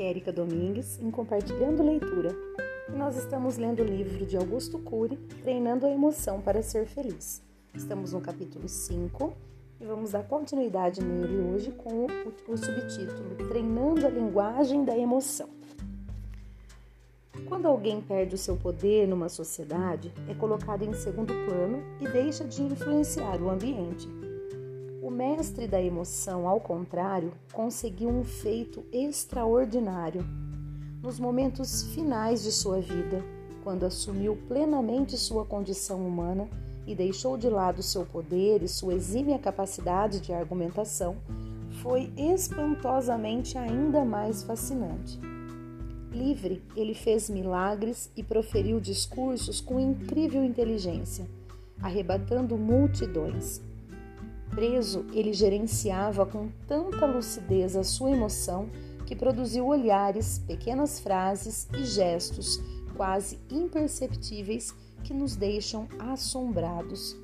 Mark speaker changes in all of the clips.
Speaker 1: Aqui é Erika Domingues em Compartilhando Leitura e nós estamos lendo o livro de Augusto Cury, Treinando a Emoção para Ser Feliz. Estamos no capítulo 5 e vamos dar continuidade nele hoje com o, o subtítulo Treinando a Linguagem da Emoção. Quando alguém perde o seu poder numa sociedade, é colocado em segundo plano e deixa de influenciar o ambiente. O mestre da emoção, ao contrário, conseguiu um feito extraordinário. Nos momentos finais de sua vida, quando assumiu plenamente sua condição humana e deixou de lado seu poder e sua exímia capacidade de argumentação, foi espantosamente ainda mais fascinante. Livre, ele fez milagres e proferiu discursos com incrível inteligência, arrebatando multidões. Preso, ele gerenciava com tanta lucidez a sua emoção que produziu olhares, pequenas frases e gestos quase imperceptíveis que nos deixam assombrados.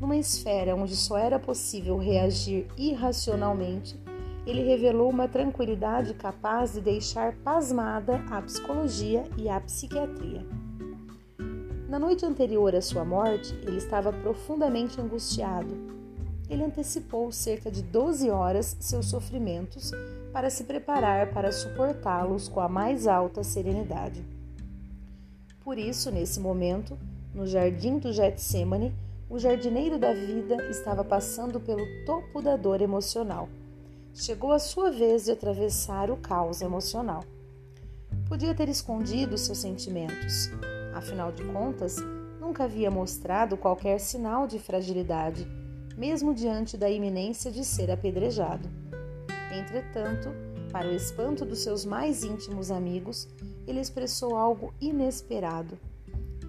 Speaker 1: Numa esfera onde só era possível reagir irracionalmente, ele revelou uma tranquilidade capaz de deixar pasmada a psicologia e a psiquiatria. Na noite anterior à sua morte, ele estava profundamente angustiado ele antecipou cerca de 12 horas seus sofrimentos para se preparar para suportá-los com a mais alta serenidade. Por isso, nesse momento, no jardim do Getsemane, o jardineiro da vida estava passando pelo topo da dor emocional. Chegou a sua vez de atravessar o caos emocional. Podia ter escondido seus sentimentos, afinal de contas, nunca havia mostrado qualquer sinal de fragilidade mesmo diante da iminência de ser apedrejado. Entretanto, para o espanto dos seus mais íntimos amigos, ele expressou algo inesperado.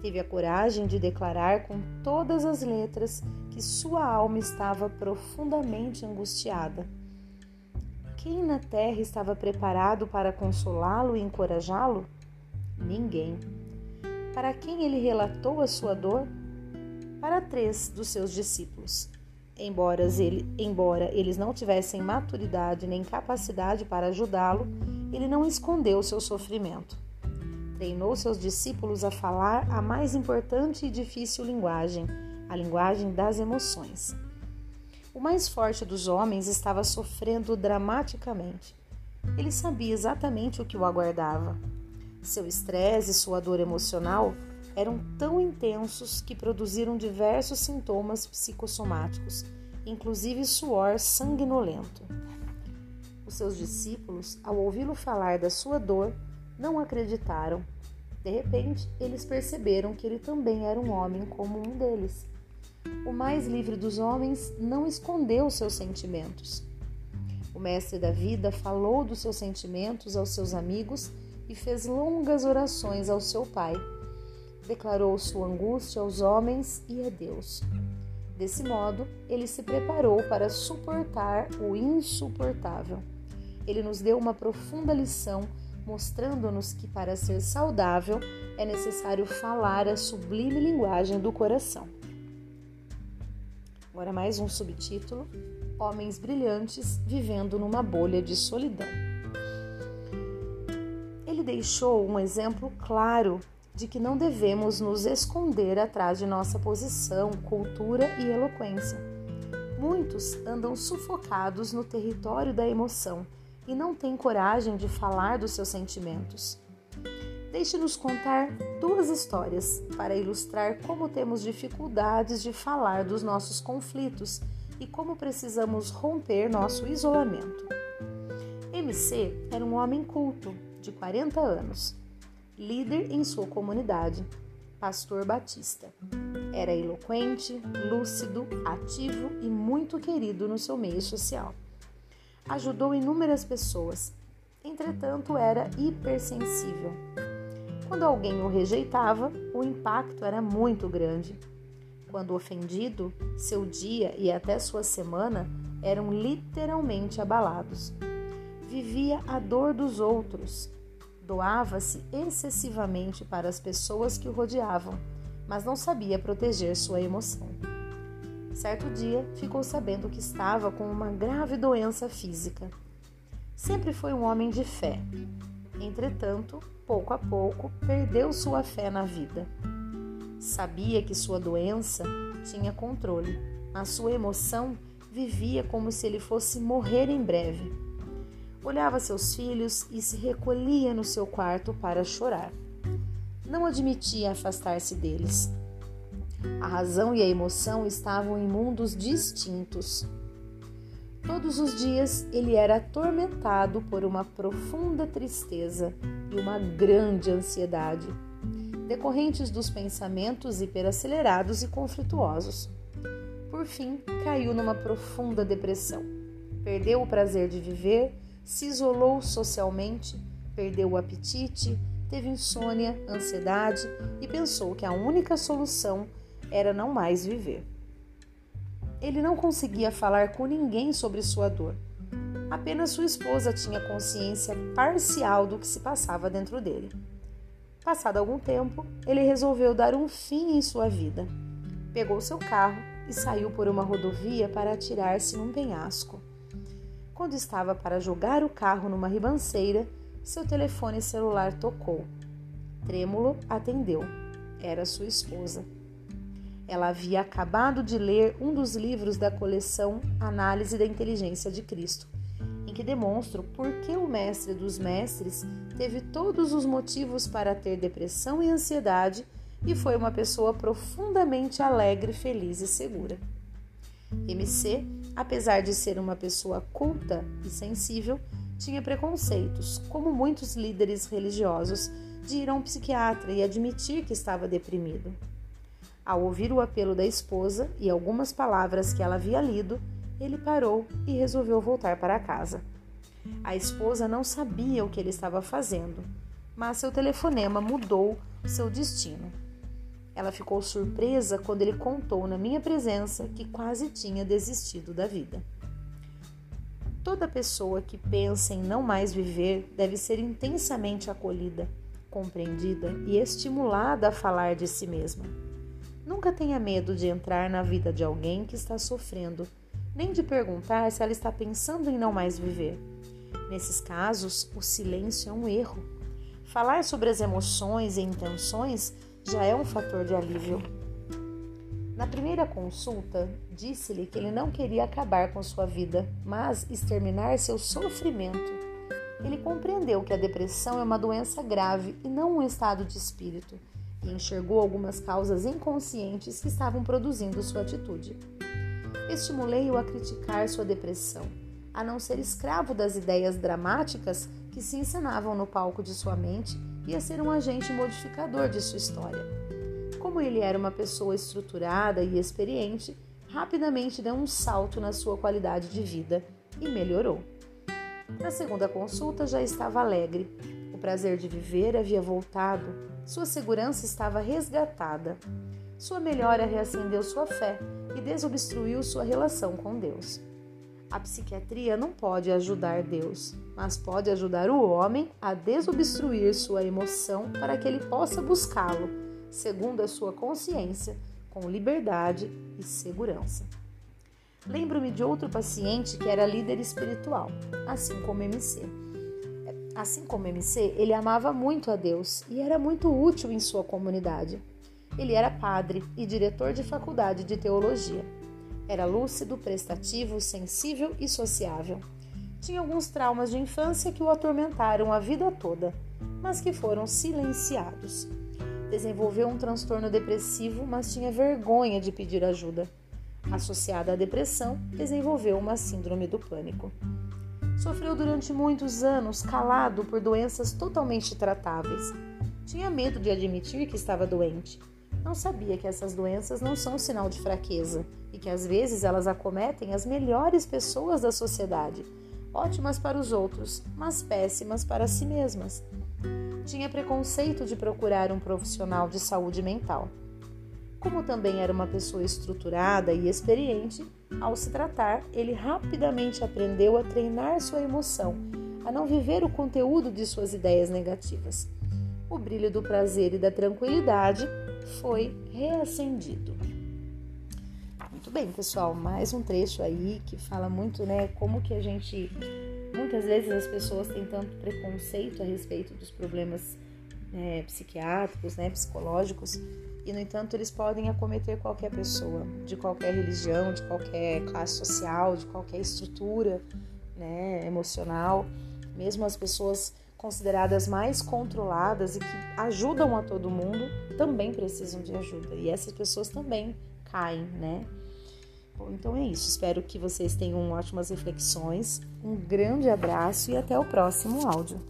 Speaker 1: Teve a coragem de declarar com todas as letras que sua alma estava profundamente angustiada. Quem na terra estava preparado para consolá-lo e encorajá-lo? Ninguém. Para quem ele relatou a sua dor? Para três dos seus discípulos. Embora, ele, embora eles não tivessem maturidade nem capacidade para ajudá-lo, ele não escondeu seu sofrimento. Treinou seus discípulos a falar a mais importante e difícil linguagem, a linguagem das emoções. O mais forte dos homens estava sofrendo dramaticamente. Ele sabia exatamente o que o aguardava. Seu estresse e sua dor emocional eram tão intensos que produziram diversos sintomas psicossomáticos, inclusive suor sanguinolento. Os seus discípulos, ao ouvi-lo falar da sua dor, não acreditaram. De repente, eles perceberam que ele também era um homem como um deles. O mais livre dos homens não escondeu seus sentimentos. O mestre da vida falou dos seus sentimentos aos seus amigos e fez longas orações ao seu pai declarou sua angústia aos homens e a Deus. Desse modo, ele se preparou para suportar o insuportável. Ele nos deu uma profunda lição, mostrando-nos que para ser saudável é necessário falar a sublime linguagem do coração. Agora, mais um subtítulo: Homens brilhantes vivendo numa bolha de solidão. Ele deixou um exemplo claro de que não devemos nos esconder atrás de nossa posição, cultura e eloquência. Muitos andam sufocados no território da emoção e não têm coragem de falar dos seus sentimentos. Deixe-nos contar duas histórias para ilustrar como temos dificuldades de falar dos nossos conflitos e como precisamos romper nosso isolamento. MC era um homem culto, de 40 anos líder em sua comunidade, Pastor Batista. Era eloquente, lúcido, ativo e muito querido no seu meio social. Ajudou inúmeras pessoas, entretanto, era hipersensível. Quando alguém o rejeitava, o impacto era muito grande. Quando ofendido, seu dia e até sua semana eram literalmente abalados. Vivia a dor dos outros, Doava-se excessivamente para as pessoas que o rodeavam, mas não sabia proteger sua emoção. Certo dia, ficou sabendo que estava com uma grave doença física. Sempre foi um homem de fé. Entretanto, pouco a pouco, perdeu sua fé na vida. Sabia que sua doença tinha controle, mas sua emoção vivia como se ele fosse morrer em breve. Olhava seus filhos e se recolhia no seu quarto para chorar. Não admitia afastar-se deles. A razão e a emoção estavam em mundos distintos. Todos os dias ele era atormentado por uma profunda tristeza e uma grande ansiedade, decorrentes dos pensamentos hiperacelerados e conflituosos. Por fim, caiu numa profunda depressão. Perdeu o prazer de viver, se isolou socialmente, perdeu o apetite, teve insônia, ansiedade e pensou que a única solução era não mais viver. Ele não conseguia falar com ninguém sobre sua dor. Apenas sua esposa tinha consciência parcial do que se passava dentro dele. Passado algum tempo, ele resolveu dar um fim em sua vida. Pegou seu carro e saiu por uma rodovia para atirar-se num penhasco. Quando estava para jogar o carro numa ribanceira, seu telefone celular tocou. Trêmulo atendeu. Era sua esposa. Ela havia acabado de ler um dos livros da coleção Análise da Inteligência de Cristo, em que demonstro por que o Mestre dos Mestres teve todos os motivos para ter depressão e ansiedade e foi uma pessoa profundamente alegre, feliz e segura. MC, apesar de ser uma pessoa culta e sensível, tinha preconceitos, como muitos líderes religiosos, de ir a um psiquiatra e admitir que estava deprimido. Ao ouvir o apelo da esposa e algumas palavras que ela havia lido, ele parou e resolveu voltar para casa. A esposa não sabia o que ele estava fazendo, mas seu telefonema mudou seu destino. Ela ficou surpresa quando ele contou na minha presença que quase tinha desistido da vida. Toda pessoa que pensa em não mais viver deve ser intensamente acolhida, compreendida e estimulada a falar de si mesma. Nunca tenha medo de entrar na vida de alguém que está sofrendo, nem de perguntar se ela está pensando em não mais viver. Nesses casos, o silêncio é um erro. Falar sobre as emoções e intenções já é um fator de alívio. Na primeira consulta, disse-lhe que ele não queria acabar com sua vida, mas exterminar seu sofrimento. Ele compreendeu que a depressão é uma doença grave e não um estado de espírito e enxergou algumas causas inconscientes que estavam produzindo sua atitude. Estimulei-o a criticar sua depressão, a não ser escravo das ideias dramáticas que se encenavam no palco de sua mente e a ser um agente modificador de sua história. Como ele era uma pessoa estruturada e experiente, rapidamente deu um salto na sua qualidade de vida e melhorou. Na segunda consulta já estava alegre. O prazer de viver havia voltado sua segurança estava resgatada. Sua melhora reacendeu sua fé e desobstruiu sua relação com Deus. A psiquiatria não pode ajudar Deus, mas pode ajudar o homem a desobstruir sua emoção para que ele possa buscá-lo, segundo a sua consciência, com liberdade e segurança. Lembro-me de outro paciente que era líder espiritual, assim como MC. Assim como MC, ele amava muito a Deus e era muito útil em sua comunidade. Ele era padre e diretor de faculdade de teologia. Era lúcido, prestativo, sensível e sociável. Tinha alguns traumas de infância que o atormentaram a vida toda, mas que foram silenciados. Desenvolveu um transtorno depressivo, mas tinha vergonha de pedir ajuda. Associada à depressão, desenvolveu uma síndrome do pânico. Sofreu durante muitos anos calado por doenças totalmente tratáveis. Tinha medo de admitir que estava doente. Não sabia que essas doenças não são sinal de fraqueza e que às vezes elas acometem as melhores pessoas da sociedade, ótimas para os outros, mas péssimas para si mesmas. Tinha preconceito de procurar um profissional de saúde mental. Como também era uma pessoa estruturada e experiente, ao se tratar, ele rapidamente aprendeu a treinar sua emoção, a não viver o conteúdo de suas ideias negativas. O brilho do prazer e da tranquilidade foi reacendido. Muito bem, pessoal, mais um trecho aí que fala muito, né, como que a gente muitas vezes as pessoas têm tanto preconceito a respeito dos problemas é, psiquiátricos, né, psicológicos, e no entanto eles podem acometer qualquer pessoa, de qualquer religião, de qualquer classe social, de qualquer estrutura né, emocional, mesmo as pessoas consideradas mais controladas e que ajudam a todo mundo também precisam de ajuda e essas pessoas também caem, né? Bom, então é isso. Espero que vocês tenham ótimas reflexões. Um grande abraço e até o próximo áudio.